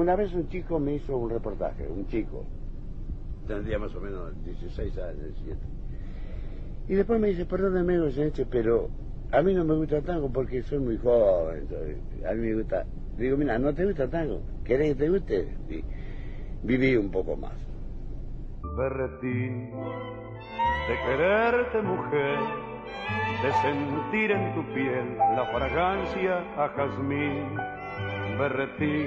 Una vez un chico me hizo un reportaje, un chico, tendría más o menos 16 años, 17. Y después me dice, perdóneme, pero a mí no me gusta tango porque soy muy joven. A mí me gusta. Digo, mira, no te gusta tango. ¿Querés que te guste? Y viví un poco más. Berretín, de quererte mujer, de sentir en tu piel la fragancia a jazmín. Berretín,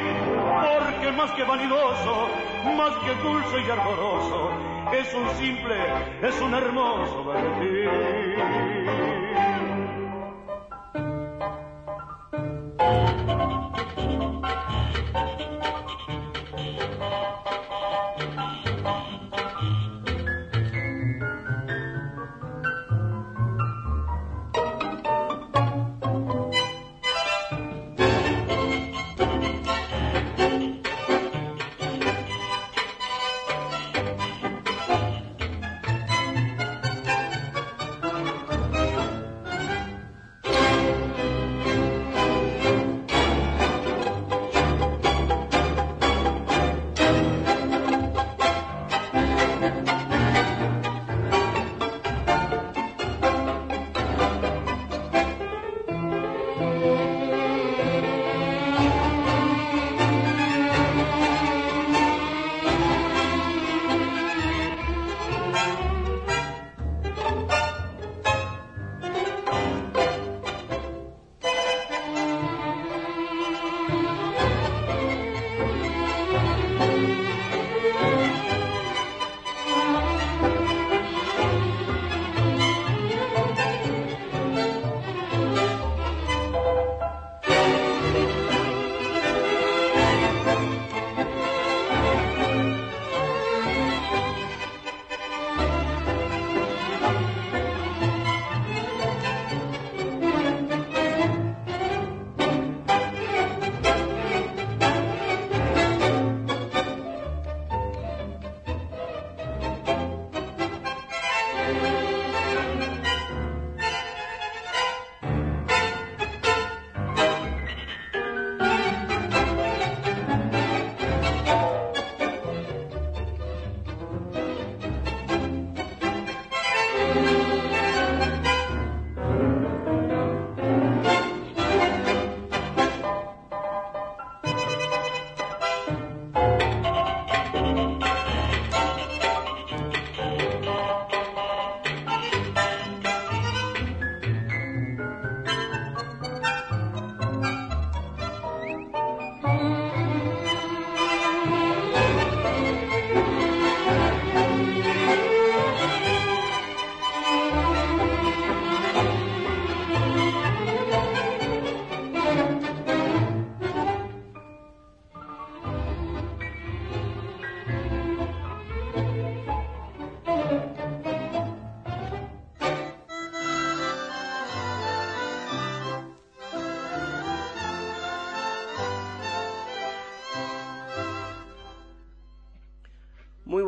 porque más que vanidoso, más que dulce y ardoroso, es un simple, es un hermoso berretín.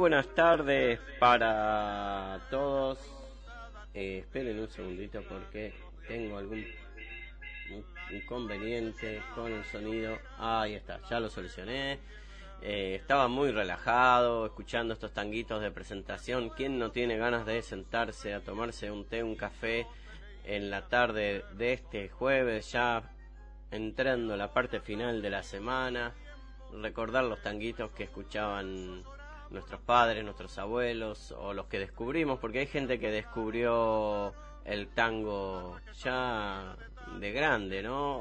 Buenas tardes para todos. Eh, esperen un segundito porque tengo algún inconveniente con el sonido. Ahí está, ya lo solucioné. Eh, estaba muy relajado escuchando estos tanguitos de presentación. ¿Quién no tiene ganas de sentarse a tomarse un té, un café en la tarde de este jueves, ya entrando la parte final de la semana? Recordar los tanguitos que escuchaban nuestros padres, nuestros abuelos o los que descubrimos, porque hay gente que descubrió el tango ya de grande, ¿no?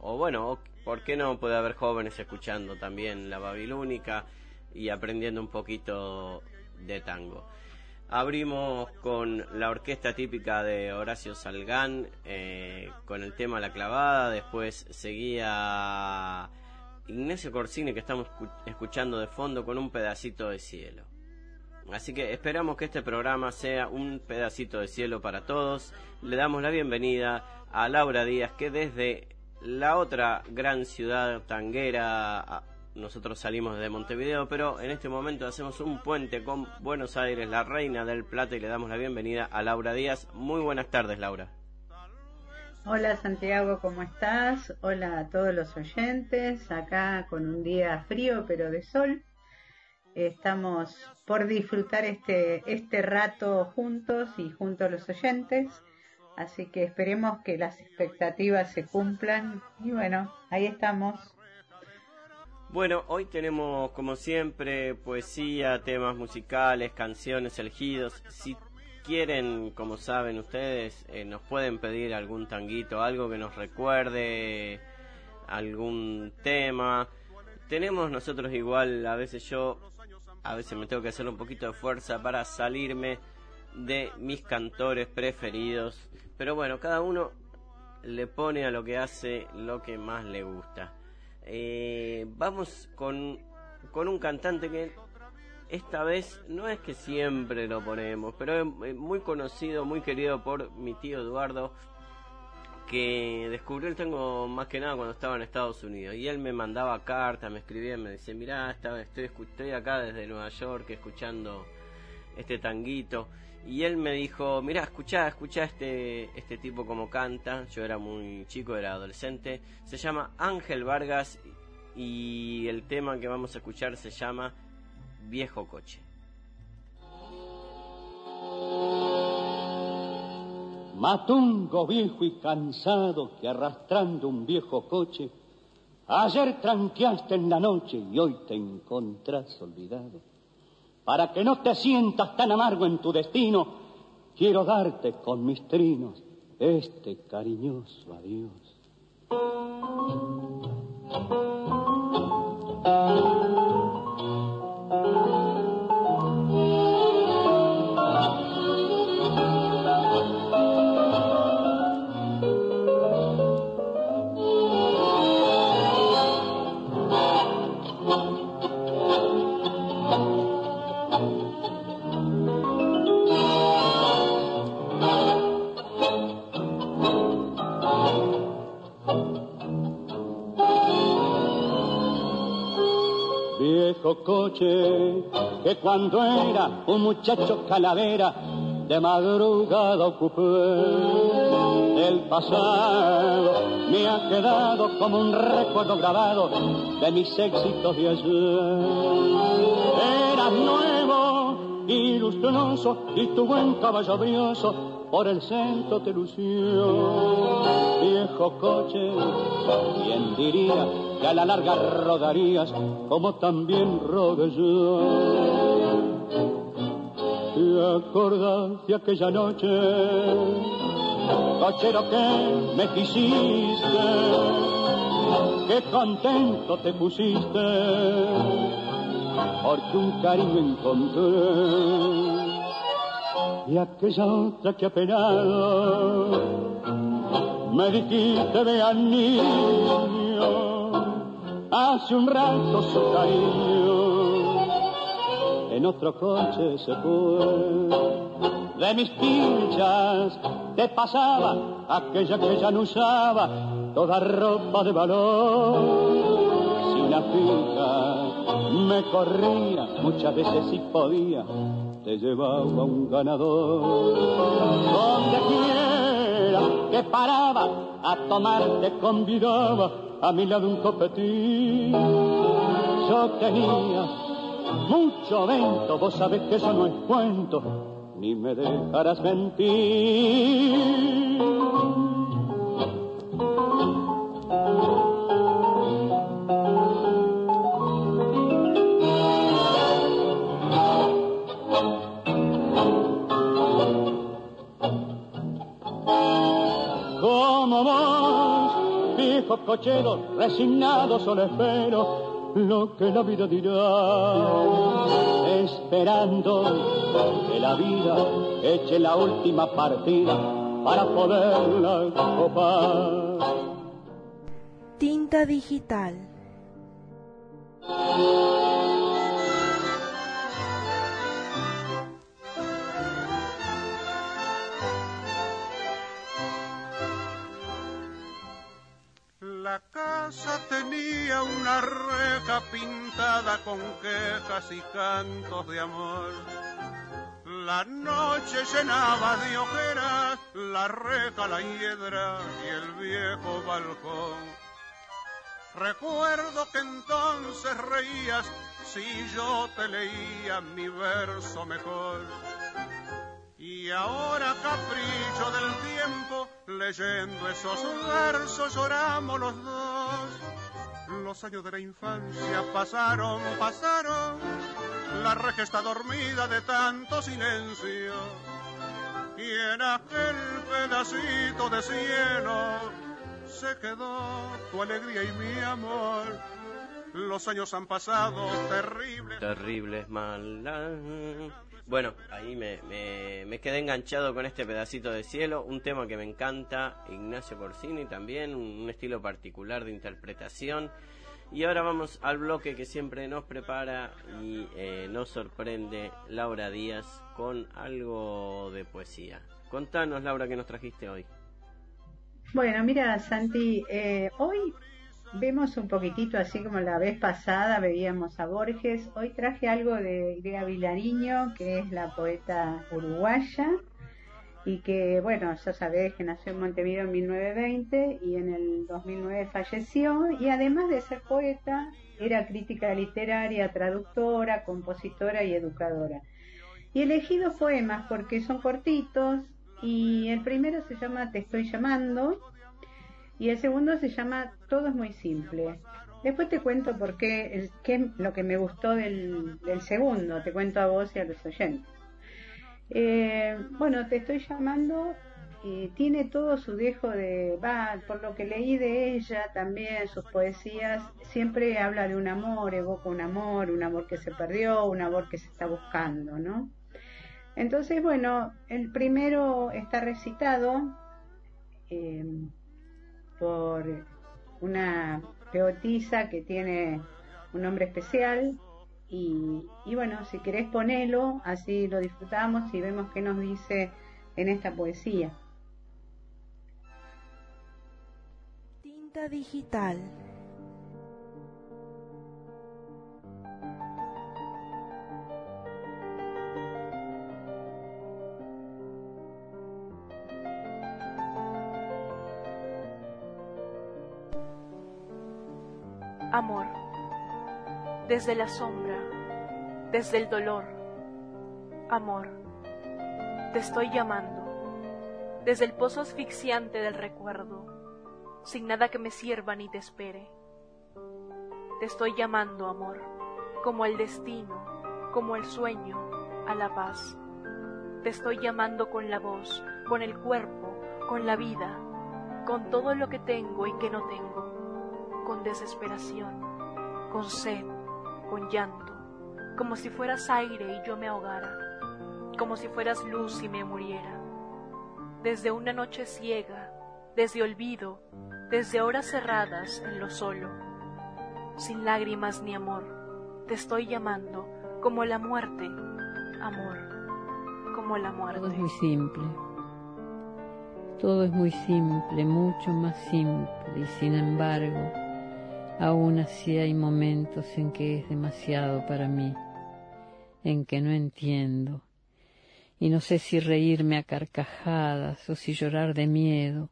O, bueno, ¿por qué no puede haber jóvenes escuchando también la babilónica y aprendiendo un poquito de tango? Abrimos con la orquesta típica de Horacio Salgán, eh, con el tema La Clavada, después seguía Ignacio Corsini que estamos escuchando de fondo con un pedacito de cielo. Así que esperamos que este programa sea un pedacito de cielo para todos. Le damos la bienvenida a Laura Díaz que desde la otra gran ciudad tanguera, nosotros salimos de Montevideo, pero en este momento hacemos un puente con Buenos Aires, la reina del plata, y le damos la bienvenida a Laura Díaz. Muy buenas tardes, Laura. Hola Santiago, ¿cómo estás? Hola a todos los oyentes, acá con un día frío pero de sol. Estamos por disfrutar este, este rato juntos y junto a los oyentes, así que esperemos que las expectativas se cumplan y bueno, ahí estamos. Bueno, hoy tenemos como siempre poesía, temas musicales, canciones elegidos. Quieren, como saben ustedes, eh, nos pueden pedir algún tanguito, algo que nos recuerde algún tema. Tenemos nosotros igual, a veces yo, a veces me tengo que hacer un poquito de fuerza para salirme de mis cantores preferidos. Pero bueno, cada uno le pone a lo que hace lo que más le gusta. Eh, vamos con, con un cantante que esta vez no es que siempre lo ponemos, pero es muy conocido, muy querido por mi tío Eduardo, que descubrió el tango más que nada cuando estaba en Estados Unidos. Y él me mandaba cartas, me escribía, me decía, mirá, estoy, estoy acá desde Nueva York escuchando este tanguito. Y él me dijo, mirá, escuchá, escuchá este, este tipo como canta. Yo era muy chico, era adolescente. Se llama Ángel Vargas y el tema que vamos a escuchar se llama viejo coche. Matungo viejo y cansado que arrastrando un viejo coche, ayer tranqueaste en la noche y hoy te encontrás olvidado. Para que no te sientas tan amargo en tu destino, quiero darte con mis trinos este cariñoso adiós. Coche que cuando era un muchacho calavera de madrugada ocupé del pasado. Me ha quedado como un recuerdo grabado de mis éxitos de ayer. Eras nuevo y lustroso y tu buen caballo brioso por el centro te lució. Viejo coche quién diría que a la larga rodarías como también rodé yo. ¿Te acordás de aquella noche, cochero que me quisiste? Qué contento te pusiste, porque un cariño encontré. Y aquella otra que apenado me dijiste niño hace un rato su cariño en otro coche se fue. De mis pinchas te pasaba aquella que ya no usaba toda ropa de valor. Si una fija me corría, muchas veces si podía, te llevaba un ganador. Donde quiera que paraba, a tomar te convidaba, a mi lado un copetín. Yo tenía mucho vento, vos sabés que eso no es cuento, ni me dejarás mentir. Cochero, resignado solo espero lo que la vida dirá, esperando que la vida eche la última partida para poderla copar. Tinta digital. La casa tenía una reja pintada con quejas y cantos de amor. La noche llenaba de ojeras la reja, la hiedra y el viejo balcón. Recuerdo que entonces reías si yo te leía mi verso mejor. Y ahora capricho del tiempo, leyendo esos versos lloramos los dos. Los años de la infancia pasaron, pasaron, la reja está dormida de tanto silencio. Y en aquel pedacito de cielo se quedó tu alegría y mi amor. Los años han pasado terribles. Terribles, malas bueno, ahí me, me, quedé enganchado con este pedacito de cielo, un tema que me encanta, Ignacio Corsini también, un, estilo particular de interpretación. Y ahora vamos al bloque que siempre nos prepara y eh, nos sorprende Laura Díaz con algo de poesía. Contanos, Laura, qué nos trajiste hoy. Bueno, mira, Santi, eh, hoy vemos un poquitito así como la vez pasada veíamos a Borges. Hoy traje algo de Idea Vilariño, que es la poeta uruguaya y que, bueno, ya sabés que nació en Montevideo en 1920 y en el 2009 falleció y además de ser poeta, era crítica literaria, traductora, compositora y educadora. Y elegí dos poemas porque son cortitos y el primero se llama Te estoy llamando y el segundo se llama Todo es muy simple. Después te cuento por qué, qué lo que me gustó del, segundo, te cuento a vos y a los oyentes. Eh, bueno, te estoy llamando, y tiene todo su dejo de, por lo que leí de ella también, sus poesías, siempre habla de un amor, evoca un amor, un amor que se perdió, un amor que se está buscando, ¿no? Entonces, bueno, el primero está recitado. Eh, por una peotiza que tiene un nombre especial y, bueno, si querés ponelo, así lo disfrutamos y vemos qué nos dice en esta poesía. Tinta digital. Amor, desde la sombra, desde el dolor, amor, te estoy llamando, desde el pozo asfixiante del recuerdo, sin nada que me sirva ni te espere. Te estoy llamando, amor, como el destino, como el sueño, a la paz. Te estoy llamando con la voz, con el cuerpo, con la vida, con todo lo que tengo y que no tengo con desesperación, con sed, con llanto, como si fueras aire y yo me ahogara, como si fueras luz y me muriera. Desde una noche ciega, desde olvido, desde horas cerradas en lo solo, sin lágrimas ni amor, te estoy llamando como la muerte, amor, como la muerte. Todo es muy simple. Todo es muy simple, mucho más simple, y sin embargo, Aún así hay momentos en que es demasiado para mí, en que no entiendo, y no sé si reírme a carcajadas o si llorar de miedo,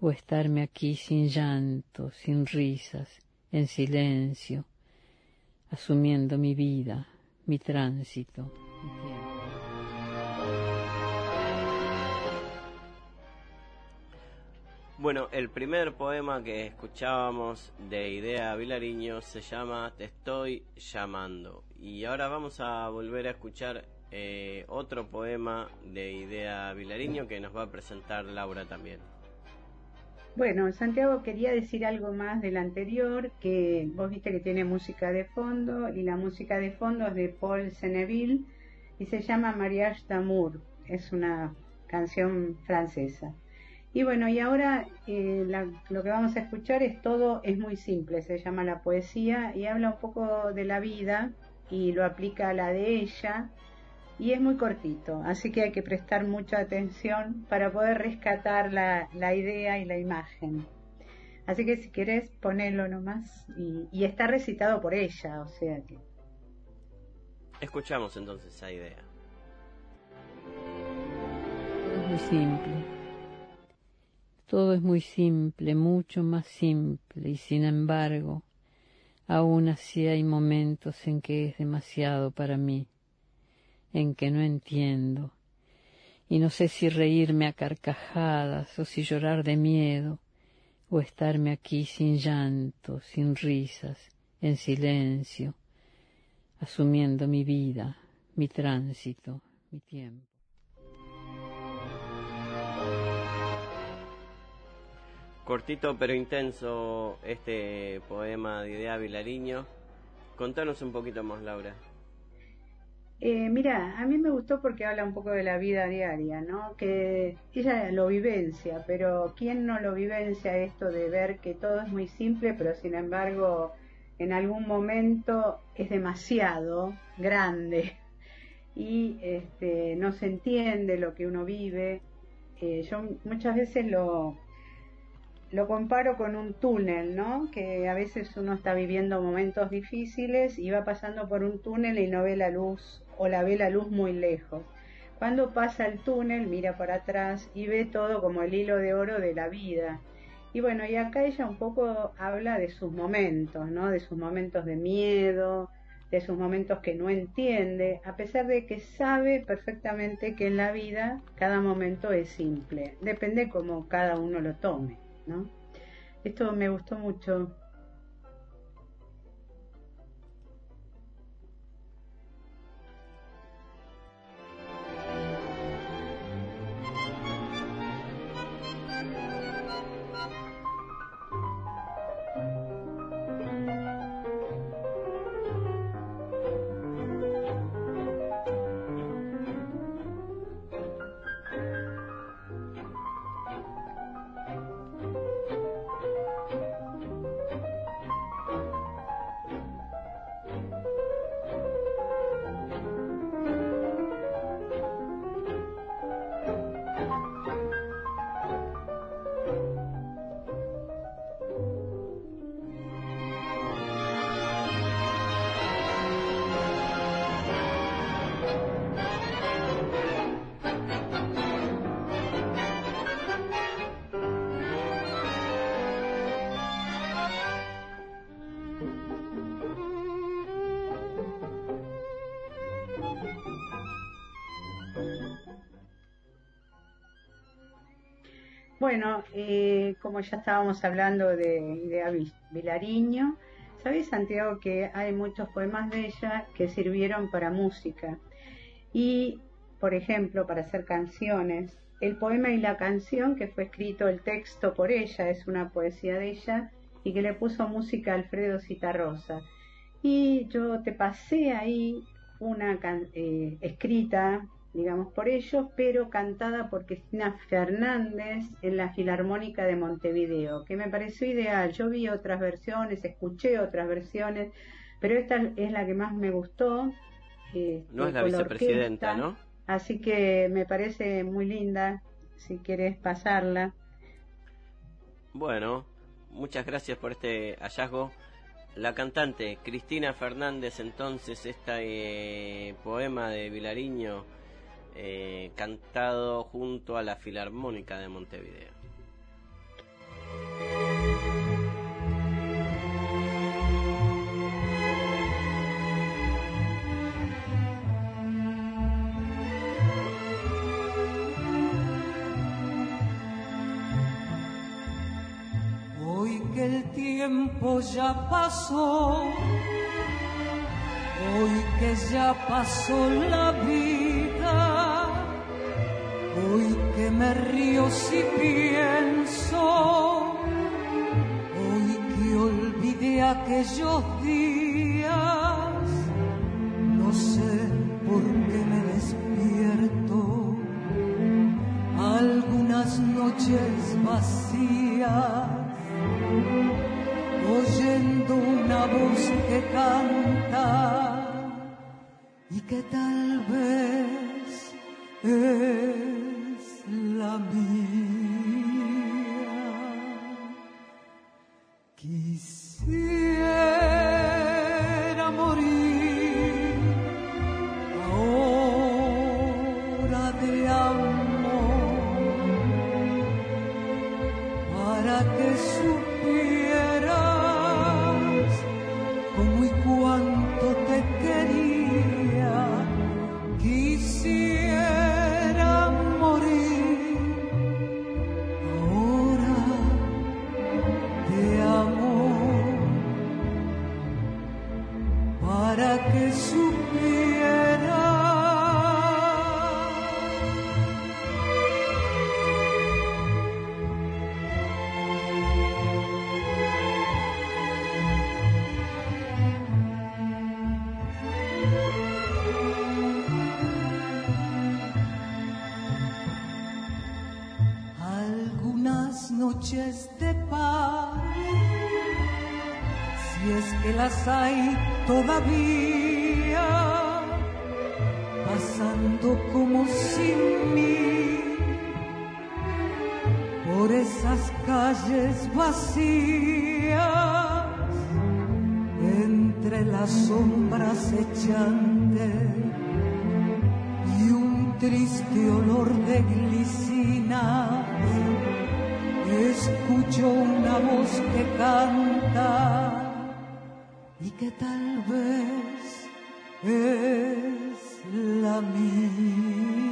o estarme aquí sin llanto, sin risas, en silencio, asumiendo mi vida, mi tránsito. Bueno, el primer poema que escuchábamos de Idea Vilariño se llama Te estoy llamando. Y ahora vamos a volver a escuchar eh, otro poema de Idea Vilariño que nos va a presentar Laura también. Bueno, Santiago quería decir algo más del anterior, que vos viste que tiene música de fondo y la música de fondo es de Paul Seneville y se llama Mariage d'amour, es una canción francesa. Y bueno, y ahora eh, lo que vamos a escuchar es todo, es muy simple, se llama la poesía y habla un poco de la vida y lo aplica a la de ella y es muy cortito, así que hay que prestar mucha atención para poder rescatar la, la idea y la imagen. Así que si querés ponerlo nomás y, y está recitado por ella, o sea que... Escuchamos entonces esa idea. Es muy simple todo es muy simple, mucho más simple, y sin embargo, aún así hay momentos en que es demasiado para mí, en que no entiendo, y no sé si reírme a carcajadas o si llorar de miedo, o estarme aquí sin llanto, sin risas, en silencio, asumiendo mi vida, mi tránsito, mi tiempo. Cortito pero intenso este poema de Idea Vilariño. Contanos un poquito más, Laura. Eh, mira, a mí me gustó porque habla un poco de la vida diaria, ¿no? Que ella lo vivencia, pero ¿quién no lo vivencia esto de ver que todo es muy simple, pero sin embargo en algún momento es demasiado grande y este, no se entiende lo que uno vive? Eh, yo muchas veces lo, lo comparo con un túnel, ¿no? Que a veces uno está viviendo momentos difíciles y va pasando por un túnel y no ve la luz o la ve la luz muy lejos. Cuando pasa el túnel, mira para atrás y ve todo como el hilo de oro de la vida. Y bueno, y acá ella un poco habla de sus momentos, ¿no? De sus momentos de miedo, de sus momentos que no entiende, a pesar de que sabe perfectamente que en la vida cada momento es simple. Depende cómo cada uno lo tome. ¿No? Esto me gustó mucho. Eh, como ya estábamos hablando de Idea Vilariño, ¿sabes, Santiago, que hay muchos poemas de ella que sirvieron para música? Y, por ejemplo, para hacer canciones. El poema y la canción, que fue escrito el texto por ella, es una poesía de ella, y que le puso música a Alfredo Citarrosa. Y yo te pasé ahí una eh, escrita digamos, por ellos, pero cantada por Cristina Fernández en la Filarmónica de Montevideo, que me pareció ideal. Yo vi otras versiones, escuché otras versiones, pero esta es la que más me gustó. Este, no es la vicepresidenta, ¿no? Así que me parece muy linda, si quieres pasarla. Bueno, muchas gracias por este hallazgo. la cantante Cristina Fernández, entonces, este poema de Vilariño eh, cantado junto a la Filarmónica de Montevideo. el tiempo ya pasó, hoy que ya pasó la vida, hoy que me río si pienso, hoy que olvidé aquellos días, no sé por qué me despierto. Algunas noches vacías oyendo una voz que canta y que tal vez es la y un triste olor de glicinas escucho una voz que canta y que tal vez es la mía.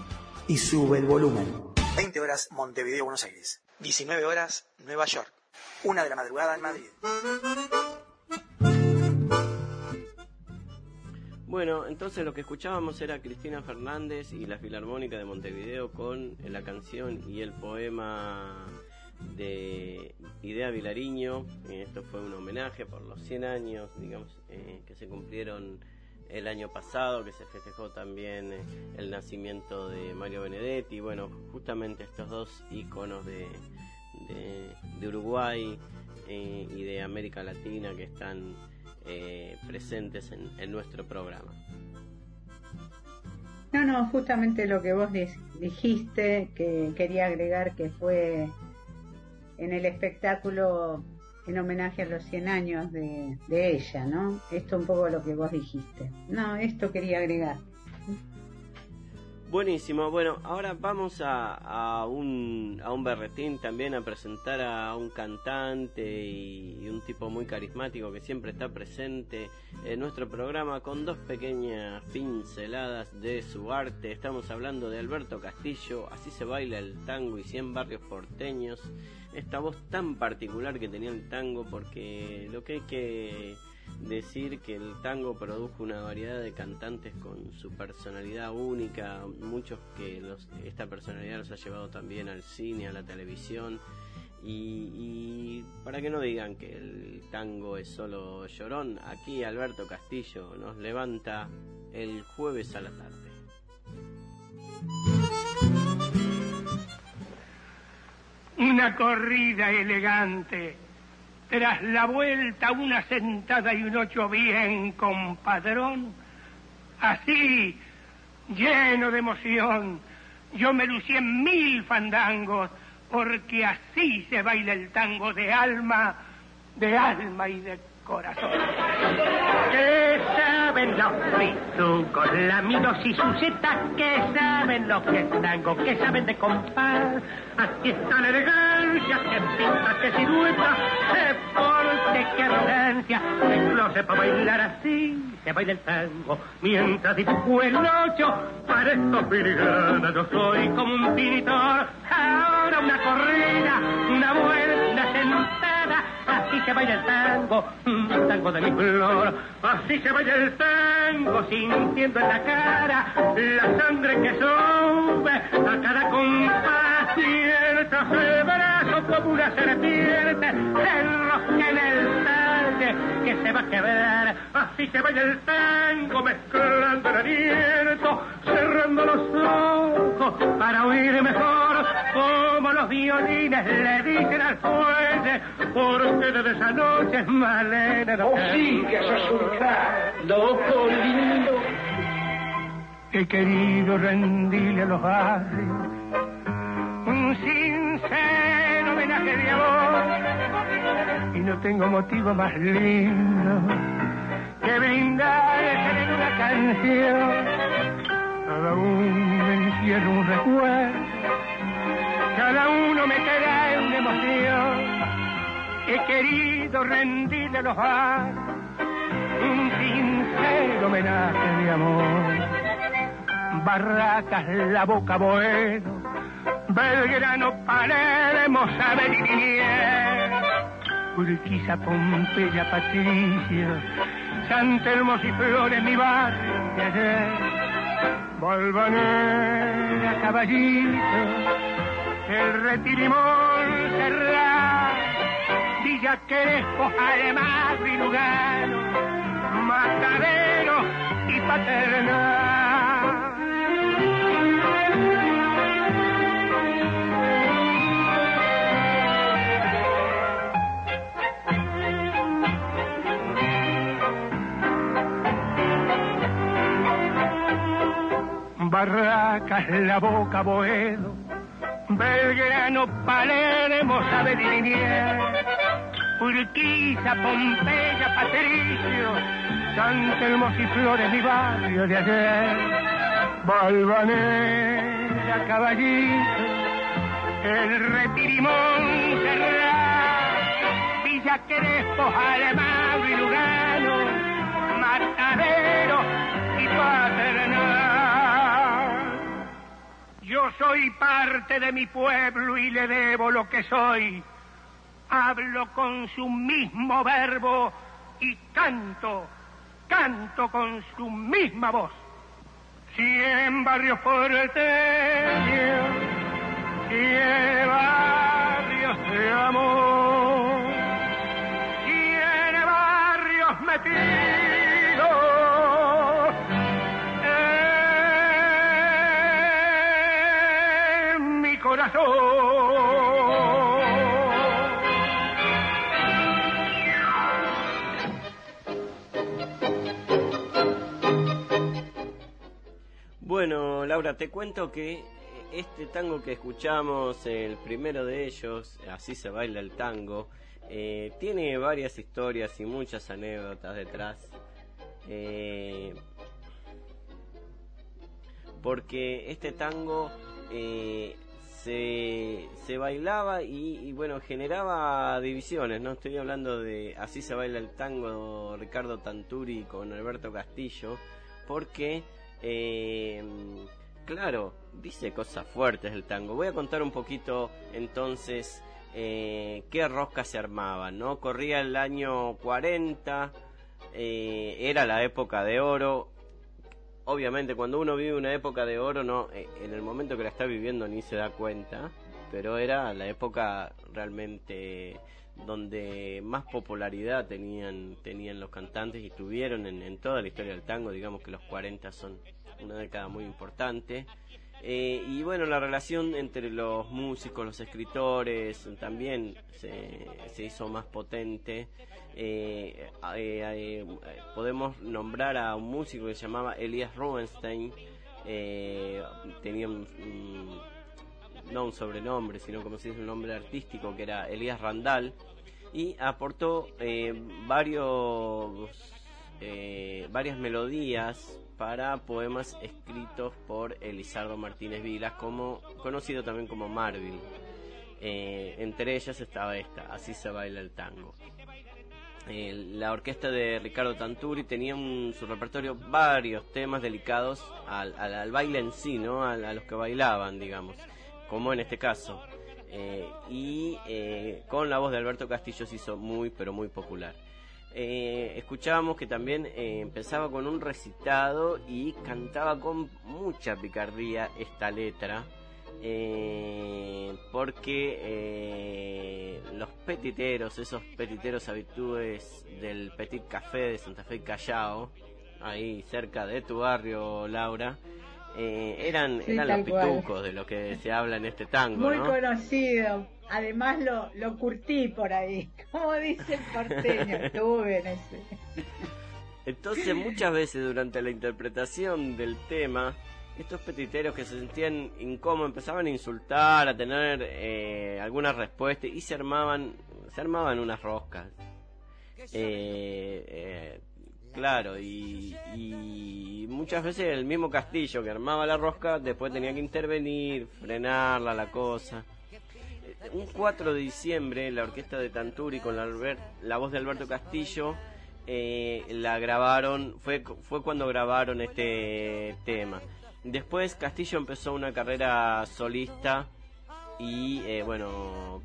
y sube el volumen. 20 horas Montevideo, Buenos Aires. 19 horas Nueva York. Una de la madrugada en Madrid. Bueno, entonces lo que escuchábamos era Cristina Fernández y la Filarmónica de Montevideo con la canción y el poema de Idea Vilariño. Esto fue un homenaje por los 100 años, digamos, eh, que se cumplieron el año pasado, que se festejó también eh, el nacimiento de Mario Benedetti. Bueno, justamente estos dos íconos de, de, Uruguay eh, y de América Latina que están presentes en, en nuestro programa. No, no, justamente lo que vos dijiste, que quería agregar que fue en el espectáculo en homenaje a los 100 años de, ella, ¿no? Esto un poco lo que vos dijiste. No, esto quería agregar. Buenísimo, bueno, ahora vamos a, a, un, a un berretín también a presentar a un cantante y, un tipo muy carismático que siempre está presente en nuestro programa con dos pequeñas pinceladas de su arte. Estamos hablando de Alberto Castillo, así se baila el tango y 100 barrios porteños. Esta voz tan particular que tenía el tango porque lo que hay que decir que el tango produjo una variedad de cantantes con su personalidad única, muchos que esta personalidad los ha llevado también al cine, a la televisión, y, para que no digan que el tango es solo llorón, aquí Alberto Castillo nos levanta el jueves a la tarde. Una corrida elegante tras la vuelta una sentada y un ocho bien compadrón, así, lleno de emoción, yo me lucí en mil fandangos, porque así se baila el tango de alma, de alma y de corazón. saben los fritucos, la y sucetas, que saben lo que tango, que saben de compás. Aquí está la elegancia, que pinta, que silueta, que porte, que arrogancia, no para bailar así, se baila el tango, mientras dibujo el ocho, parezco filigrana, yo soy como un pintor, ahora una corrida, una vuelta sentada, así se baila el tango, el tango de mi flor, así se baila el tango, sintiendo en la cara la sangre que sube a cada compás, cierta brazo como una serpiente, se en el talle que se va a quebrar, así se baila el tango, mezclando el aliento, cerrando los ojos para oír mejor como los violines le dicen al fuelle, porque desde esa noche es malena. Oh, sí, que loco lindo. He querido rendirle a los barrios un sincero homenaje de amor y no tengo motivo más lindo que brindar en una canción. Cada uno me encierra un recuerdo cada uno me en una emoción. He querido rendirle a los bar un sincero homenaje de amor. Barracas, la boca, bueno, Belgrano, Palermo, Saber y Urquiza, Pompeya, Patricio, San Telmo y Flores, mi barrio de ayer. Caballito, el Retirimón Serrat, Villa Crespo, además Lugano, Matadero y Paternal. Barracas, la boca, Boedo, Belgrano, Palermo, sabe Urquiza, Pompeya, Patricio, San Telmo y Flores, mi barrio de ayer. Balvanera, Caballito, el Retirimón, Serrat, Villa Crespo, Alemán y Lugano, soy parte de mi pueblo y le debo lo que soy. Hablo con su mismo verbo y canto canto con su misma voz. Cien barrios porteños, cien barrios de amor, cien barrios metidos Bueno, Laura, te cuento que este tango que escuchamos, el primero de ellos, Así se baila el tango, eh, tiene varias historias y muchas anécdotas detrás. Eh, porque este tango eh, se, se bailaba y, bueno, generaba divisiones, ¿no? Estoy hablando de Así se baila el tango Ricardo Tanturi con Alberto Castillo, porque eh, claro, dice cosas fuertes el tango. Voy a contar un poquito entonces eh, qué rosca se armaba, ¿no? Corría el año 40, eh, era la época de oro. Obviamente cuando uno vive una época de oro, no, eh, en el momento que la está viviendo ni se da cuenta, pero era la época realmente donde más popularidad tenían, tenían los cantantes y tuvieron en, en, toda la historia del tango, digamos que los 40 son una década muy importante. Eh, y bueno, la relación entre los músicos, los escritores, también se, se hizo más potente. Eh, eh, podemos nombrar a un músico que se llamaba Elias Rubinstein, tenía no un sobrenombre, sino como se dice un nombre artístico, que era Elías Randall, y aportó eh, varios, eh, varias melodías para poemas escritos por Elizardo Martínez Vilas, como, conocido también como Marvin. Eh, entre ellas estaba esta, Así se baila el tango. La orquesta de Ricardo Tanturi tenía en su repertorio varios temas dedicados al, baile en sí, ¿no? a los que bailaban, digamos como en este caso. Eh, y eh, con la voz de Alberto Castillo se hizo muy, pero muy popular. Eh, escuchábamos que también eh, empezaba con un recitado y cantaba con mucha picardía esta letra. Eh, porque eh, los petiteros, esos petiteros habitudes del Petit Café de Santa Fe y Callao, ahí cerca de tu barrio, Laura, eh, eran, Sí, eran los cual. pitucos de lo que se habla en este tango, Muy ¿no? conocido. Además lo, lo curtí por ahí. Como dice el porteño, estuve en ese. Entonces muchas veces durante la interpretación del tema, estos petiteros que se sentían incómodos empezaban a insultar, a tener eh, alguna respuesta y se armaban, se armaban unas roscas. Eh, eh, claro, y, y muchas veces el mismo Castillo que armaba la rosca después tenía que intervenir, frenarla la cosa. Eh, Un 4 de diciembre la orquesta de Tanturi con la, la voz de Alberto Castillo eh, la grabaron, fue, fue cuando grabaron este tema. Después Castillo empezó una carrera solista y eh, bueno,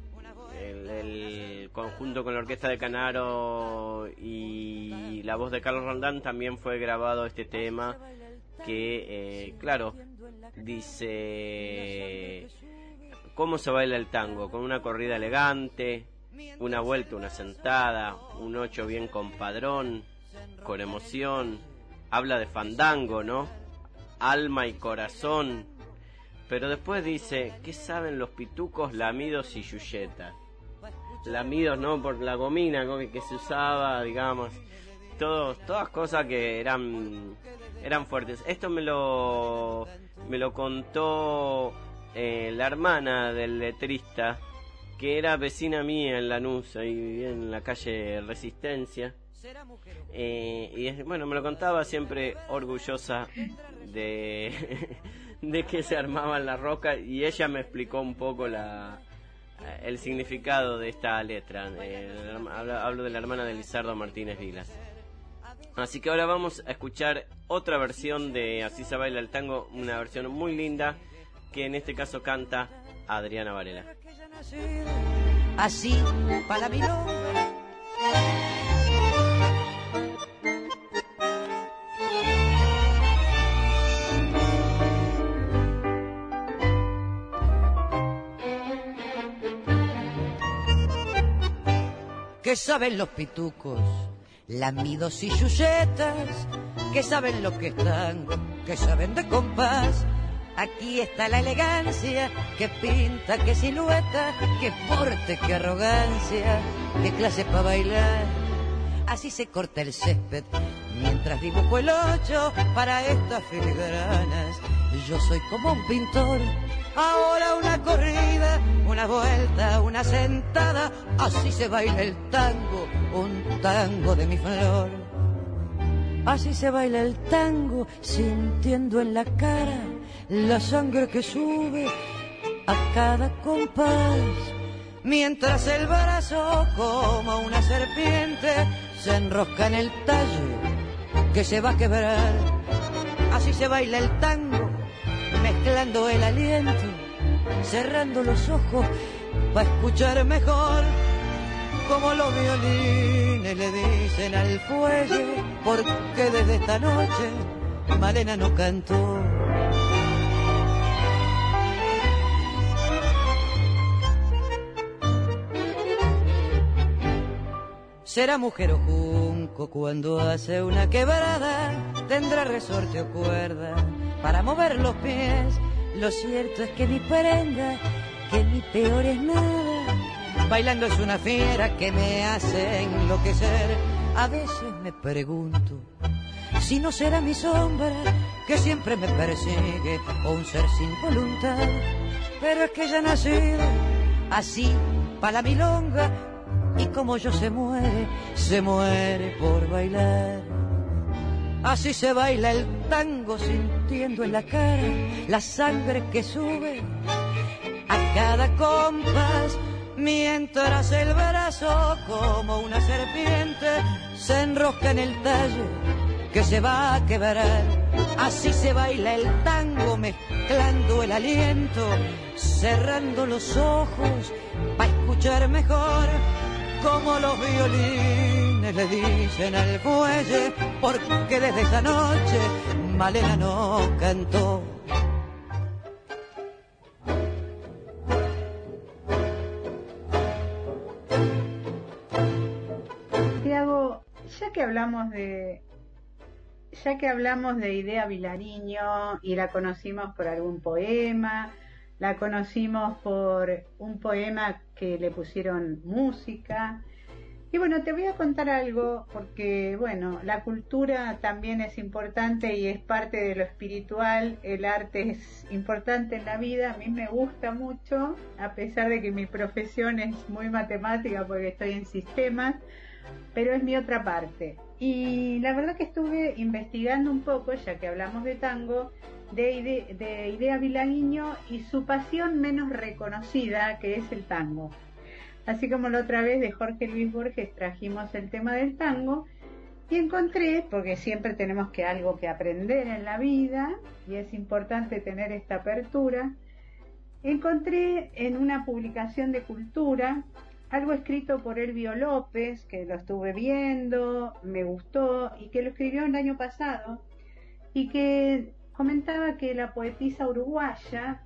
el, el conjunto con la orquesta de Canaro y la voz de Carlos Rondán también fue grabado este tema que, eh, claro, dice cómo se baila el tango, con una corrida elegante, una vuelta, una sentada, un ocho bien compadrón, con emoción, habla de fandango, ¿no? Alma y corazón. Pero después dice, ¿qué saben los pitucos, lamidos y yuyetas? Lamidos, ¿no? Por la gomina que, se usaba, digamos. Todos, todas cosas que eran eran fuertes. Esto me lo me lo contó eh, la hermana del letrista, que era vecina mía en Lanús, ahí en la calle Resistencia. Eh, y es- bueno, me lo contaba siempre orgullosa de, de que se armaba en la roca y ella me explicó un poco la, el significado de esta letra. Eh, hablo, hablo de la hermana de Lizardo Martínez Vilas. Así que ahora vamos a escuchar otra versión de Así se baila el tango, una versión muy linda que en este caso canta Adriana Varela. Así, para mi que saben los pitucos, lamidos y chuchetas, que saben lo que están, que saben de compás. Aquí está la elegancia, que pinta, que silueta, que porte, que arrogancia, que clase para bailar. Así se corta el césped mientras dibujo el ocho para estas filigranas. Yo soy como un pintor Ahora una corrida, una vuelta, una sentada, así se baila el tango, un tango de mi flor. Así se baila el tango, sintiendo en la cara la sangre que sube a cada compás. Mientras el brazo, como una serpiente, se enrosca en el tallo que se va a quebrar. Así se baila el tango mezclando el aliento, cerrando los ojos para escuchar mejor como los violines le dicen al fuelle, porque desde esta noche Malena no cantó. Será mujer o junco cuando hace una quebrada, tendrá resorte o cuerda para mover los pies. Lo cierto es que mi prenda, que mi peor es nada. Bailando es una fiera que me hace enloquecer. A veces me pregunto si no será mi sombra que siempre me persigue o un ser sin voluntad. Pero es que ya nacido así para la milonga y como yo se muere, se muere por bailar. Así se baila el tango sintiendo en la cara la sangre que sube a cada compás. Mientras el brazo como una serpiente se enrosca en el tallo que se va a quebrar. Así se baila el tango mezclando el aliento, cerrando los ojos para escuchar mejor como los violines le dicen al fuelle, porque desde esa noche Malena no cantó. Santiago, ya que hablamos de ya que hablamos de Idea Vilariño y la conocimos por algún poema, la conocimos por un poema que le pusieron música. Y bueno, te voy a contar algo porque, bueno, la cultura también es importante y es parte de lo espiritual. El arte es importante en la vida. A mí me gusta mucho, a pesar de que mi profesión es muy matemática porque estoy en sistemas, pero es mi otra parte. Y la verdad que estuve investigando un poco, ya que hablamos de tango, de, de Idea Vilariño y su pasión menos reconocida, que es el tango. Así como la otra vez de Jorge Luis Borges trajimos el tema del tango y encontré, porque siempre tenemos que algo que aprender en la vida y es importante tener esta apertura, encontré en una publicación de cultura algo escrito por Elvio López, que lo estuve viendo, me gustó y que lo escribió el año pasado y que comentaba que la poetisa uruguaya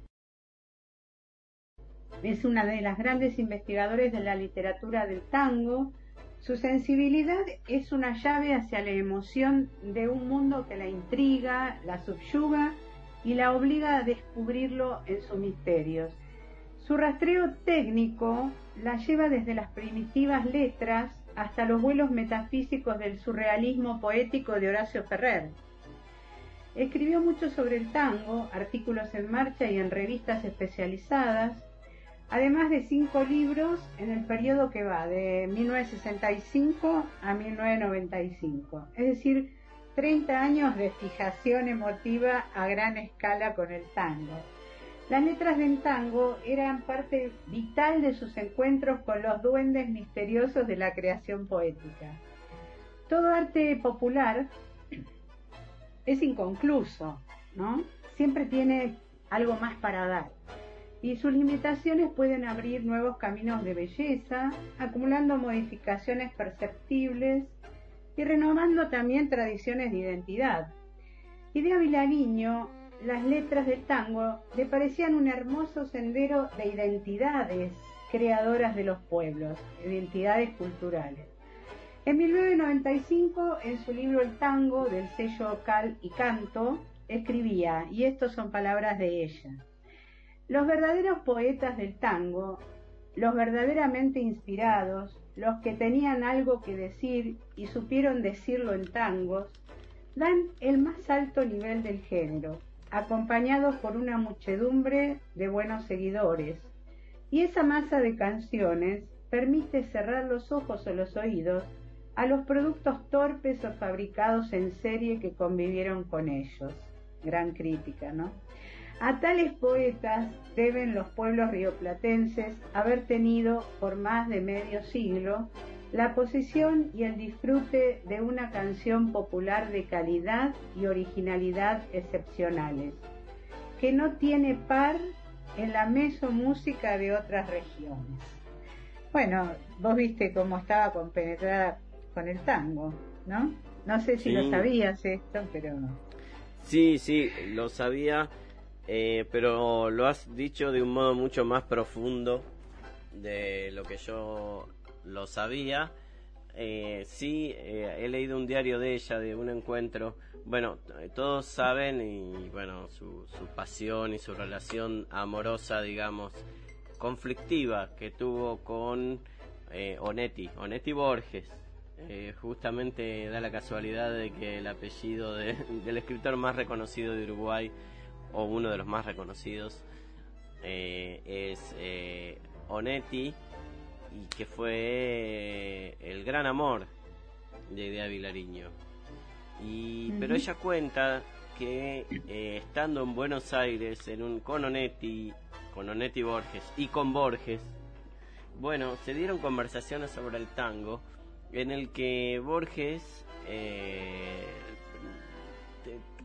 es una de las grandes investigadoras de la literatura del tango. Su sensibilidad es una llave hacia la emoción de un mundo que la intriga, la subyuga y la obliga a descubrirlo en sus misterios. Su rastreo técnico la lleva desde las primitivas letras hasta los vuelos metafísicos del surrealismo poético de Horacio Ferrer. Escribió mucho sobre el tango, artículos en marcha y en revistas especializadas, además de cinco libros en el periodo que va de 1965 a 1995, es decir, 30 años de fijación emotiva a gran escala con el tango. Las letras del tango eran parte vital de sus encuentros con los duendes misteriosos de la creación poética. Todo arte popular es inconcluso, ¿no? Siempre tiene algo más para dar. Y sus limitaciones pueden abrir nuevos caminos de belleza, acumulando modificaciones perceptibles y renovando también tradiciones de identidad. Idea Vilariño, las letras del tango le parecían un hermoso sendero de identidades creadoras de los pueblos, identidades culturales. En 1995, en su libro El tango, del sello Cal y Canto, escribía, y estas son palabras de ella, los verdaderos poetas del tango, los verdaderamente inspirados, los que tenían algo que decir y supieron decirlo en tangos, dan el más alto nivel del género, acompañados por una muchedumbre de buenos seguidores. Y esa masa de canciones permite cerrar los ojos o los oídos a los productos torpes o fabricados en serie que convivieron con ellos. Gran crítica, ¿no? A tales poetas deben los pueblos rioplatenses haber tenido por más de medio siglo la posesión y el disfrute de una canción popular de calidad y originalidad excepcionales, que no tiene par en la mesomúsica de otras regiones. Bueno, vos viste cómo estaba compenetrada con el tango, ¿no? No sé si lo sabías esto, pero... Sí, sí, lo sabía, eh, pero lo has dicho de un modo mucho más profundo de lo que yo lo sabía. Eh, sí, eh, he leído un diario de ella, de un encuentro. Bueno, todos saben y bueno, su, su pasión y su relación amorosa, digamos, conflictiva que tuvo con eh, Onetti, Onetti Borges. Eh, justamente da la casualidad de que el apellido de, del escritor más reconocido de Uruguay, o uno de los más reconocidos, eh, es eh, Onetti y que fue eh, el gran amor de Idea Vilariño. Y, Pero ella cuenta que eh, estando en Buenos Aires en un, con Onetti, con Onetti Borges y con Borges, bueno, se dieron conversaciones sobre el tango en el que Borges eh,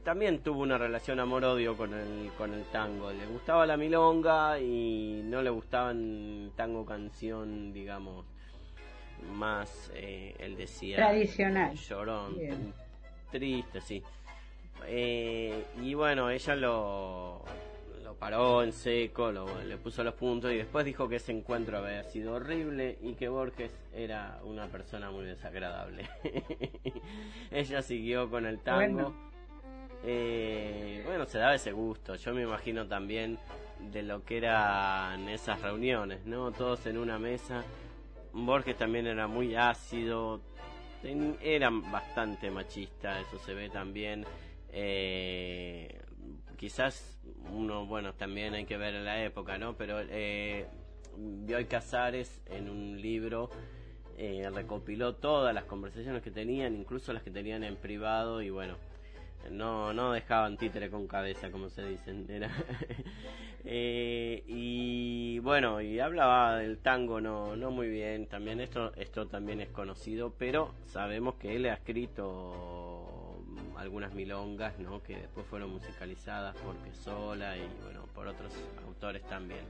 también tuvo una relación amor-odio con el, con el tango. Le gustaba la milonga y no le gustaban tango canción, digamos, más, eh, él decía... Tradicional. Llorón, Bien. triste, sí. Eh, y bueno, ella lo, lo paró en seco, lo- le puso los puntos y después dijo que ese encuentro había sido horrible y que Borges era una persona muy desagradable. ella siguió con el tango. Bueno. Eh, bueno, se daba ese gusto. Yo me imagino también de lo que eran esas reuniones, ¿no? Todos en una mesa. Borges también era muy ácido, ten- era bastante machista, eso se ve también. Eh, quizás uno, bueno, también hay que ver en la época, ¿no? Pero eh, Bioy Casares en un libro eh, recopiló todas las conversaciones que tenían, incluso las que tenían en privado y bueno, no no dejaban títere con cabeza como se dicen. Era Eh, y bueno y hablaba del tango no no muy bien. También esto esto también es conocido pero sabemos que él ha escrito algunas milongas no que después fueron musicalizadas por Sola y bueno por otros autores también.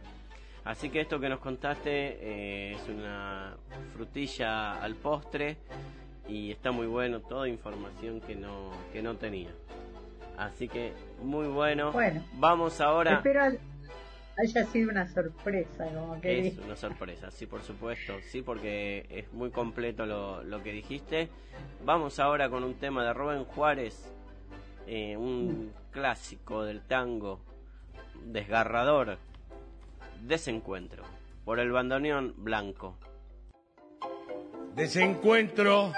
Así que esto que nos contaste eh, es una frutilla al postre y está muy bueno, toda información que no, que no tenía. Así que muy bueno. Bueno. Vamos ahora. Espero haya sido una sorpresa, como que Es una sorpresa, sí, por supuesto, sí, porque es muy completo lo, lo que dijiste. Vamos ahora con un tema de Rubén Juárez, eh, un clásico del tango, desgarrador, desencuentro, por el bandoneón blanco. Desencuentro.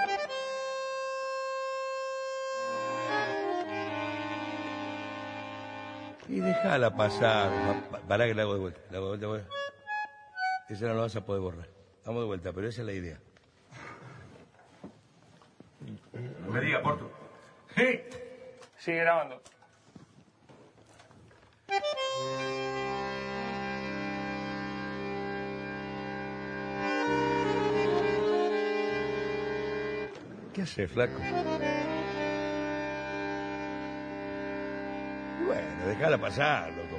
Y déjala pasar. Pa- pa- Pará que la hago de vuelta. La hago de vuelta. Esa no la vas a poder borrar. Vamos de vuelta, pero esa es la idea. No me diga, Porto. Sigue grabando. ¿Qué hace, flaco? Bueno, déjala pasar, loco.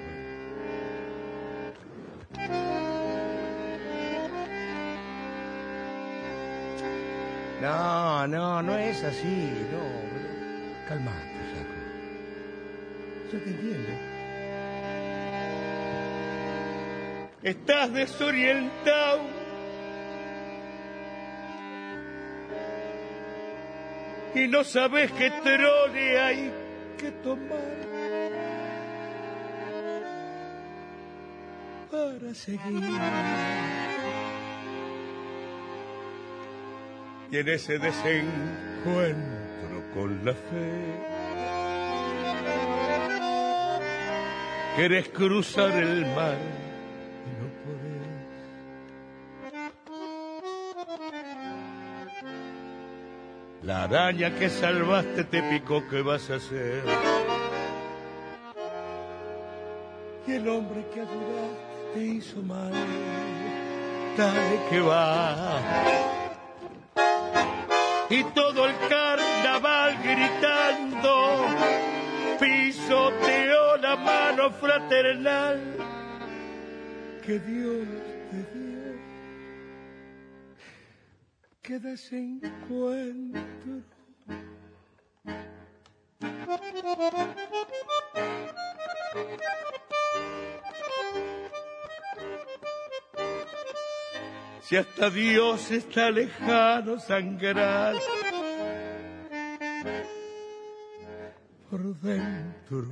No, no, no es así, no. Calmate, flaco. Yo te entiendo. estás desorientado. Y no sabes qué trone hay que tomar para seguir. Y en ese desencuentro con la fe, querés cruzar el mar y no podés. La araña que salvaste te picó, ¿qué vas a hacer? Y el hombre que adoraste te hizo mal, dale que va y todo el carnaval gritando pisoteó la mano fraternal que Dios te dio. Que desencuentro. Si hasta Dios está lejano sangrar por dentro.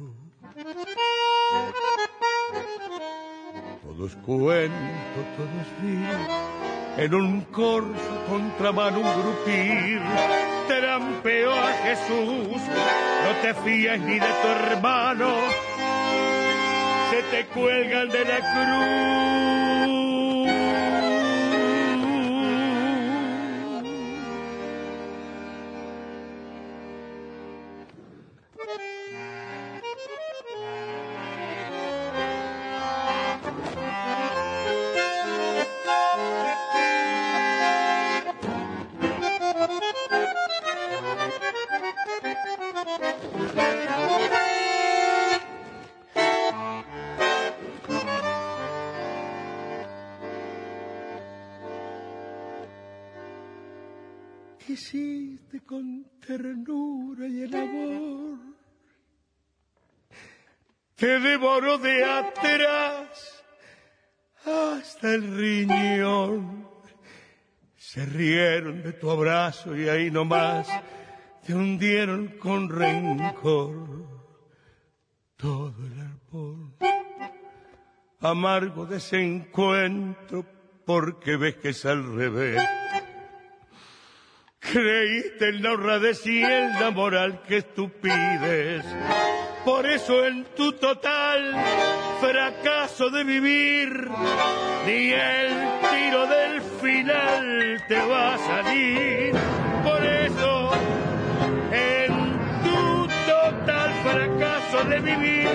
Todo es cuento, todo es. En un corso contramano un grupir trampeó a Jesús. No te fíes ni de tu hermano, se te cuelgan de la cruz. Tu abrazo y ahí nomás te hundieron con rencor todo el árbol. Amargo desencuentro porque ves que es al revés. Creíste en la honradez y en la moral que tú pides. Por eso en tu total fracaso de vivir, ni el tiro del final te va a salir. Por eso en tu total fracaso de vivir,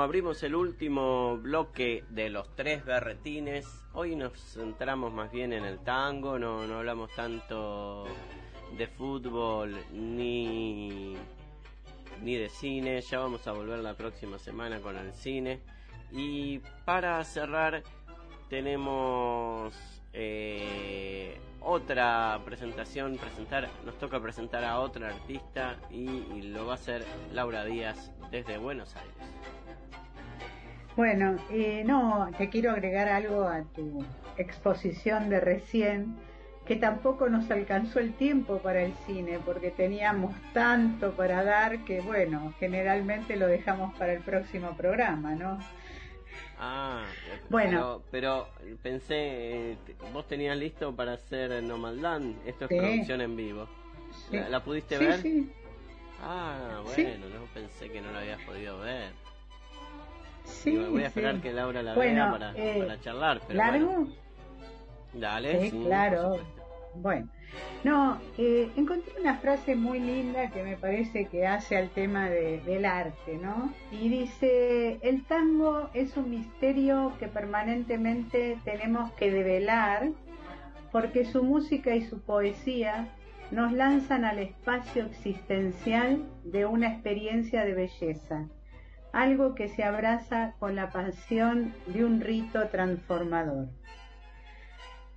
Abrimos el último bloque de los tres berretines. Hoy nos centramos más bien en el tango, no, no hablamos tanto de fútbol ni, ni de cine. Ya vamos a volver la próxima semana con el cine. Y para cerrar tenemos eh, otra presentación, presentar, nos toca presentar a otra artista y, y lo va a hacer Laura Díaz desde Buenos Aires. Bueno, eh, no, te quiero agregar algo a tu exposición de recién, que tampoco nos alcanzó el tiempo para el cine, porque teníamos tanto para dar que, bueno, generalmente lo dejamos para el próximo programa, ¿no? Ah, Bueno. pero, pero pensé, eh, vos tenías listo para hacer No Maldán, esto es Sí. producción en vivo. Sí. ¿La, la pudiste Sí, ver? sí. Ah, bueno, no pensé que no la habías podido ver. Sí, Digo, voy a esperar sí. que Laura la Bueno, vea para, eh, para charlar. Pero ¿Largo? bueno. Dale, Sí, sí, claro. Bueno, no, eh, encontré una frase muy linda que me parece que hace al tema de- del arte, ¿no? Y dice, el tango es un misterio que permanentemente tenemos que develar porque su música y su poesía nos lanzan al espacio existencial de una experiencia de belleza, algo que se abraza con la pasión de un rito transformador.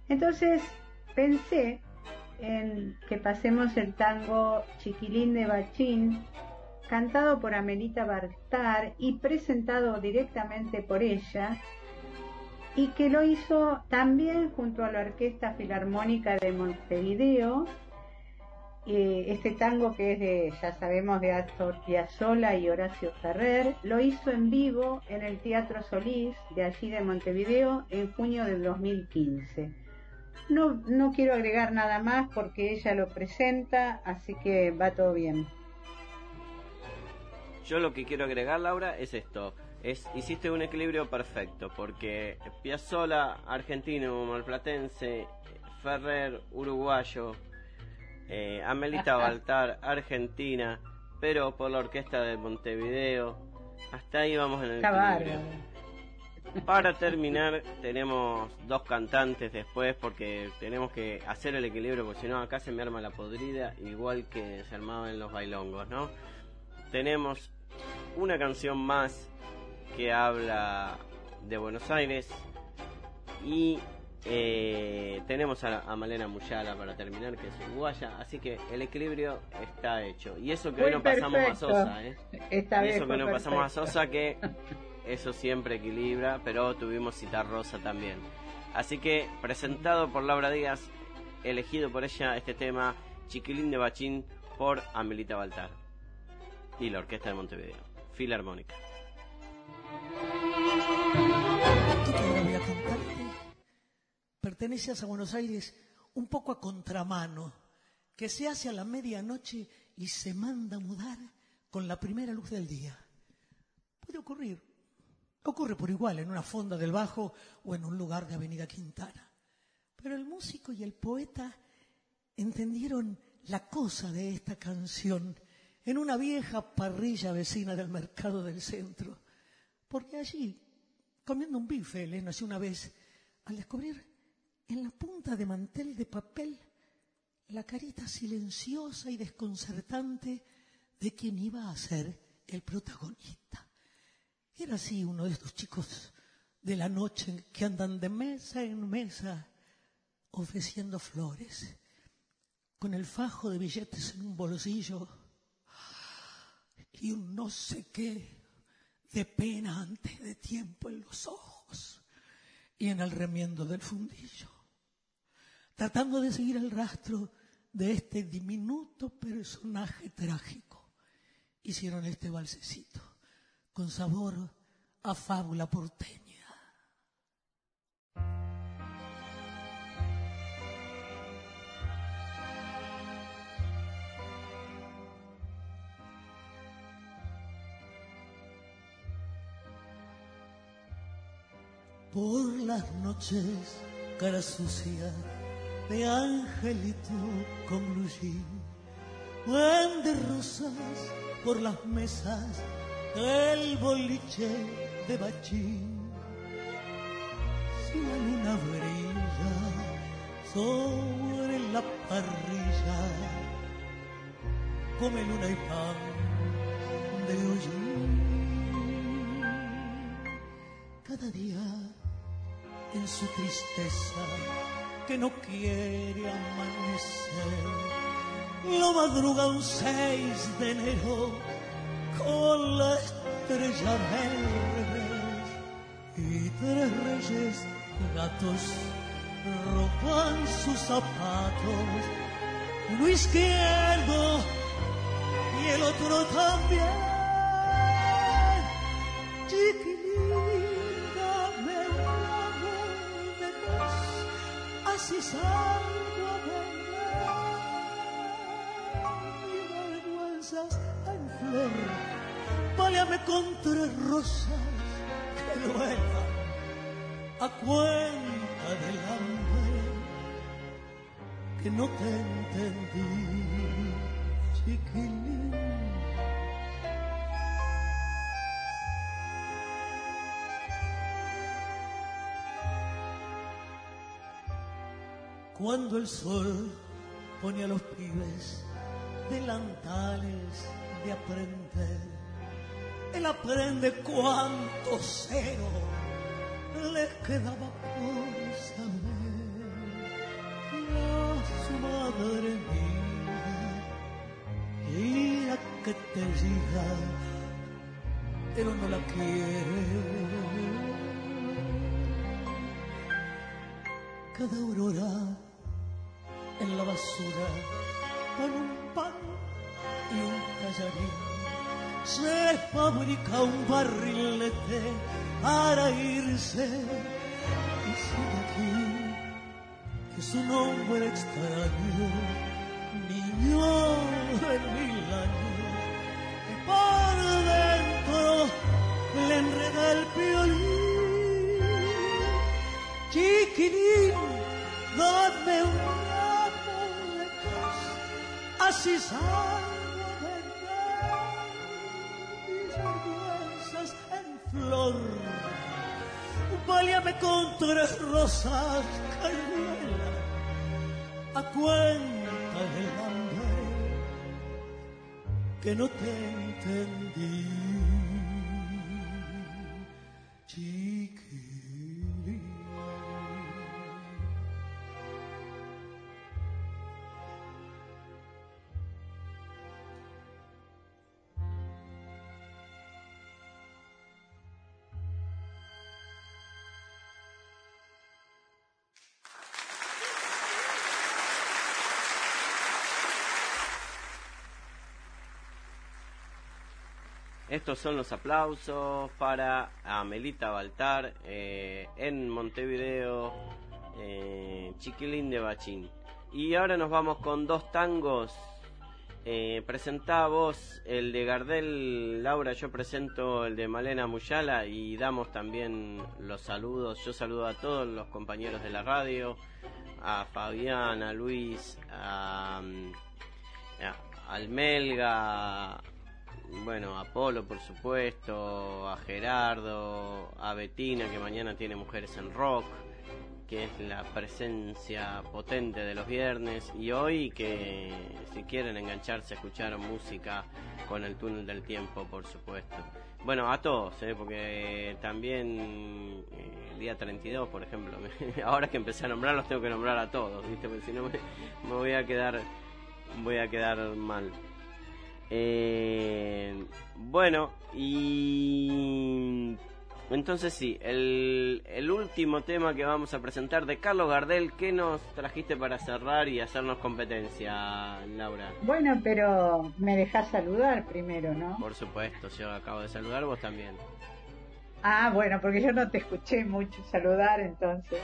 Entonces pensé en que pasemos el tango Chiquilín de Bachín, cantado por Amelita Bartar y presentado directamente por ella, y que lo hizo también junto a la Orquesta Filarmónica de Montevideo, eh, este tango que es de, ya sabemos, de Astor Piazzolla y Horacio Ferrer, lo hizo en vivo en el Teatro Solís de allí de Montevideo en junio del 2015. No, no quiero agregar nada más porque ella lo presenta, así que va todo bien. Yo lo que quiero agregar, Laura, es esto. Es, hiciste un equilibrio perfecto, porque Piazzola, argentino, malplatense, Ferrer, uruguayo, eh, Amelita Baltar, argentina, pero por la orquesta de Montevideo. Hasta ahí vamos en el. Para terminar, tenemos dos cantantes después porque tenemos que hacer el equilibrio, porque si no, acá se me arma la podrida, igual que se armaba en los bailongos, ¿no? Tenemos una canción más que habla de Buenos Aires y eh, tenemos a, a Malena Muyala para terminar, que es uruguaya, así que el equilibrio está hecho. Y eso que hoy no pasamos a. Sosa, ¿eh? Esta y vez eso que no pasamos a. Sosa, que eso siempre equilibra, pero tuvimos Citar Rosa también. Así que presentado por Laura Díaz, elegido por ella este tema, Chiquilín de Bachín, por Amelita Baltar y la Orquesta de Montevideo, Filarmónica. Pertenece a Buenos Aires un poco a contramano, que se hace a la medianoche y se manda a mudar con la primera luz del día. Puede ocurrir, ocurre por igual en una fonda del Bajo o en un lugar de Avenida Quintana. Pero el músico y el poeta entendieron la cosa de esta canción en una vieja parrilla vecina del mercado del centro. Porque allí, comiendo un bife, le nació una vez, al descubrir en la punta de mantel de papel la carita silenciosa y desconcertante de quien iba a ser el protagonista. Era así uno de estos chicos de la noche que andan de mesa en mesa ofreciendo flores, con el fajo de billetes en un bolsillo y un no sé qué de pena antes de tiempo en los ojos y en el remiendo del fundillo, tratando de seguir el rastro de este diminuto personaje trágico. Hicieron este balsecito con sabor a fábula porteña. Por las noches, cara sucia de angelito con buen de rosas por las mesas del boliche de bachín. Si la luna brilla sobre la parrilla, come luna y pan de hollín. Cada día en su tristeza que no quiere amanecer. Lo madruga un 6 de enero con la estrella verdes y tres reyes gatos roban sus zapatos, uno izquierdo y el otro también. En flor. Páleame con tres rosas que duelan a cuenta del hambre que no te entendí, chiquilín. Cuando el sol pone a los pibes delantales de aprender, él aprende cuánto cero les quedaba por saber. A su madre mía, mira que te diga, pero no la quiere. Cada aurora en la basura con un pan y un callarín se fabrica un barrilete para irse. Y sigue aquí que su nombre extraño niño de mil años que por dentro le enreda el violín chiquilín dame un ramo de así salgo flor Válame con tres rosas cañuela a cuenta del hambre que no te entendí. Estos son los aplausos para Amelita Baltar eh, en Montevideo, eh, Chiquilín de Bachín. Y ahora nos vamos con dos tangos. Eh, vos el de Gardel, Laura, yo presento el de Malena Muyala y damos también los saludos. Yo saludo a todos los compañeros de la radio, a Fabián, a Luis, a, mm, a Almelga, bueno, a Polo, por supuesto, a Gerardo, a Betina, que mañana tiene Mujeres en Rock, que es la presencia potente de los viernes, y hoy que si quieren engancharse a escuchar música con el túnel del tiempo, por supuesto. Bueno, a todos, ¿eh? porque también eh, el día 32, por ejemplo, ahora que empecé a nombrarlos tengo que nombrar a todos, ¿viste? Porque si no me, me voy a quedar voy a quedar mal. Eh, bueno, y entonces sí, el, el último tema que vamos a presentar de Carlos Gardel, ¿qué nos trajiste para cerrar y hacernos competencia, Laura? Bueno, pero me dejás saludar primero, ¿no? Por supuesto, yo acabo de saludar, vos también. Ah, bueno, porque yo no te escuché mucho saludar, entonces.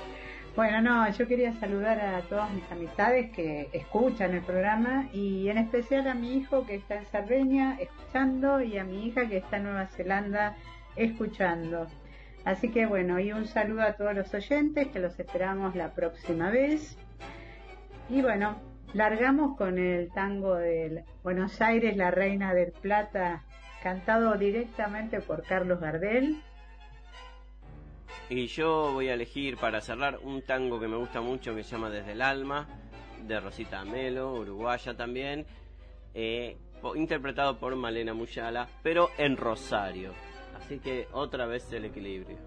Bueno, no, yo quería saludar a todas mis amistades que escuchan el programa y en especial a mi hijo que está en Cerdeña escuchando y a mi hija que está en Nueva Zelanda escuchando. Así que bueno, y un saludo a todos los oyentes que los esperamos la próxima vez. Y bueno, largamos con el tango del Buenos Aires, la Reina del Plata, cantado directamente por Carlos Gardel. Y yo voy a elegir para cerrar un tango que me gusta mucho que se llama Desde el Alma, de Rosita Melo, uruguaya también, eh, interpretado por Malena Muyala, pero en Rosario. Así que otra vez el equilibrio.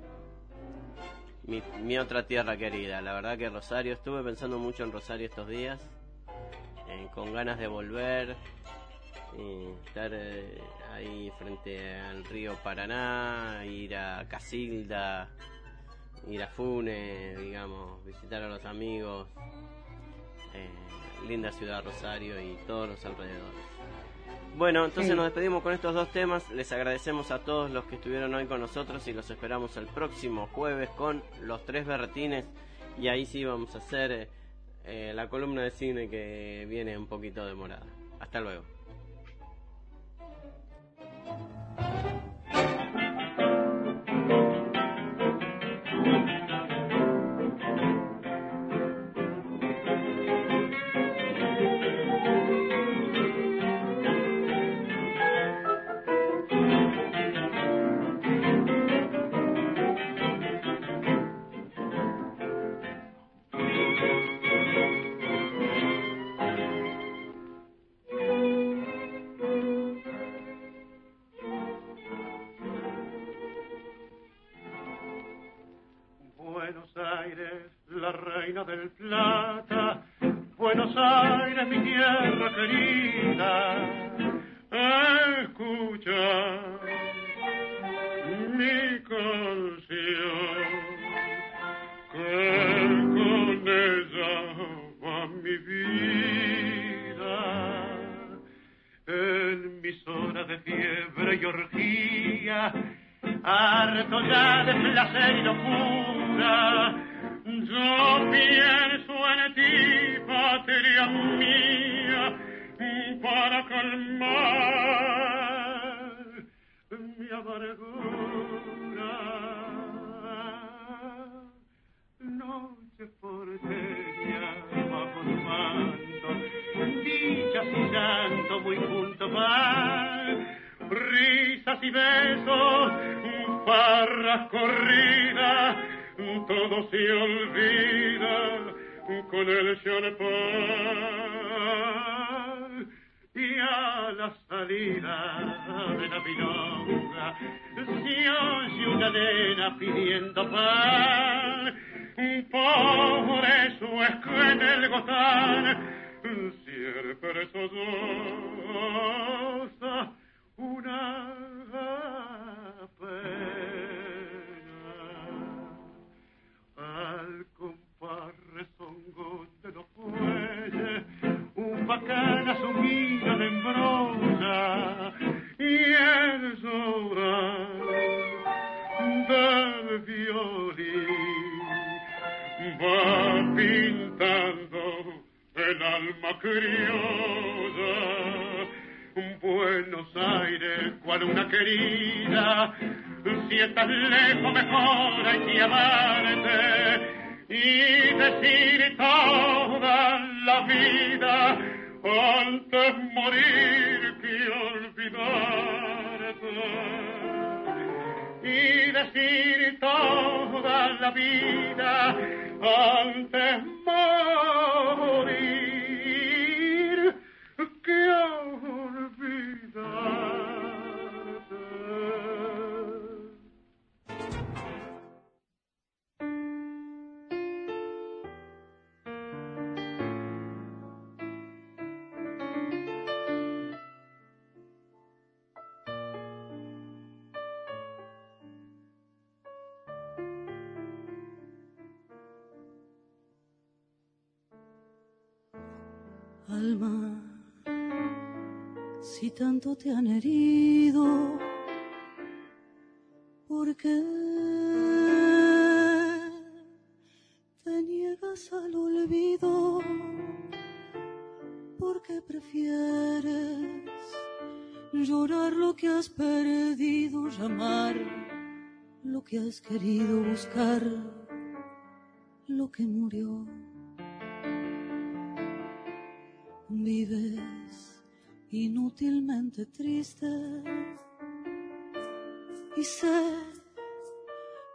Mi, mi otra tierra querida, la verdad que Rosario, estuve pensando mucho en Rosario estos días, eh, con ganas de volver, estar eh, ahí frente al río Paraná, ir a Casilda, ir a Funes, digamos, visitar a los amigos, eh, linda ciudad Rosario y todos los alrededores. Bueno, entonces Sí. nos despedimos con estos dos temas. Les agradecemos a todos los que estuvieron hoy con nosotros y los esperamos el próximo jueves con los tres berretines. Y ahí sí vamos a hacer eh, eh, la columna de cine que viene un poquito demorada. Hasta luego. Aires, la reina del plata, Buenos Aires, mi tierra querida, escucha mi canción, que con ella va mi vida, en mis horas de fiebre y orgía, harto ya de placer y locura, yo se olvida con el champán. Y a la salida de la milonga se oye una nena pidiendo pan. Por eso es en el gozar siempre sollozа criolla. Buenos Aires, cual una querida, si estás lejos mejor hay que amarte y decir toda la vida antes morir que olvidarte y decir toda la vida antes te han herido, ¿por qué te niegas al olvido? ¿Por qué prefieres llorar lo que has perdido, llamar lo que has querido, buscar lo que murió? Inútilmente triste y sé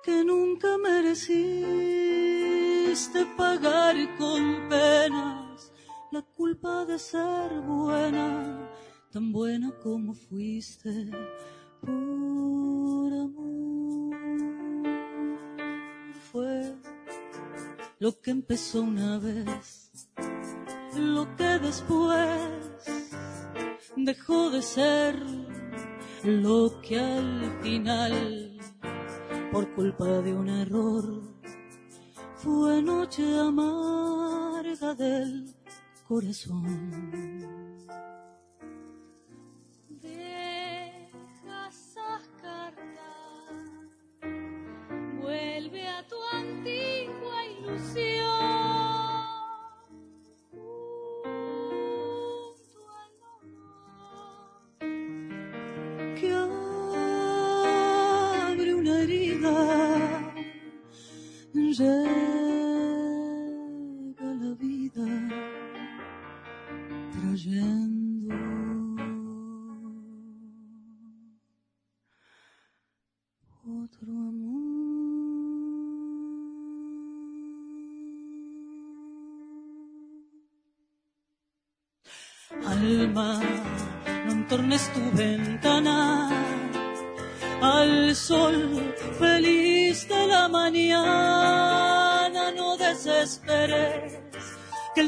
que nunca mereciste pagar con penas la culpa de ser buena, tan buena como fuiste por amor. Fue lo que empezó una vez lo que después dejó de ser lo que al final, por culpa de un error, fue noche amarga del corazón.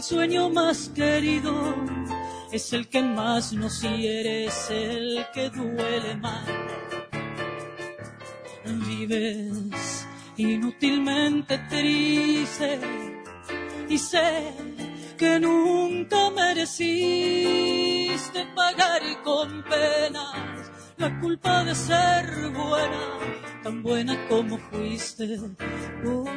Sueño más querido es el que más nos hiere, es el que duele más. Vives inútilmente triste y sé que nunca mereciste pagar con penas la culpa de ser buena, tan buena como fuiste amor.